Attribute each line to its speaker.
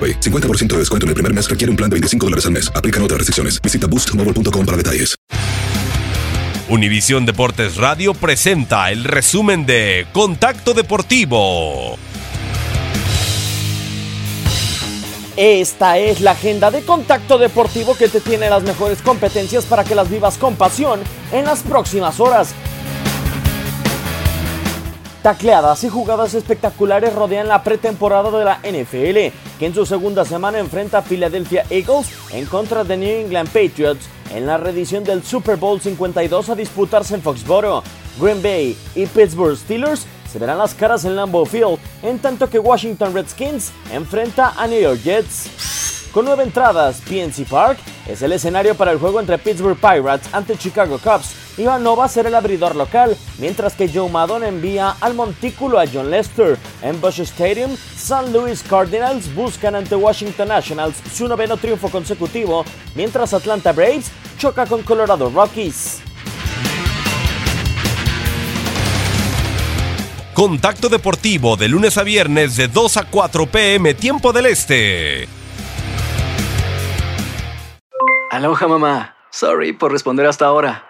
Speaker 1: AroPay. 50% de descuento en el primer mes requiere un plan de 25 dólares al mes. Aplican otras restricciones. Visita boostmobile.com para detalles.
Speaker 2: Univisión Deportes Radio presenta el resumen de Contacto Deportivo.
Speaker 3: Esta es la agenda de Contacto Deportivo que te tiene las mejores competencias para que las vivas con pasión en las próximas horas. Tacleadas y jugadas espectaculares rodean la pretemporada de la NFL, que en su segunda semana enfrenta a Philadelphia Eagles en contra de New England Patriots en la reedición del Super Bowl 52 a disputarse en Foxborough. Green Bay y Pittsburgh Steelers se verán las caras en Lambeau Field, en tanto que Washington Redskins enfrenta a New York Jets. Con nueve entradas, PNC Park es el escenario para el juego entre Pittsburgh Pirates ante Chicago Cubs. Ivanova será el abridor local, mientras que Joe Maddon envía al montículo a John Lester. En Bush Stadium, St. Louis Cardinals buscan ante Washington Nationals su noveno triunfo consecutivo, mientras Atlanta Braves choca con Colorado Rockies.
Speaker 2: Contacto Deportivo de lunes a viernes de 2 a 4 pm tiempo del Este.
Speaker 4: Aloha mamá. Sorry por responder hasta ahora.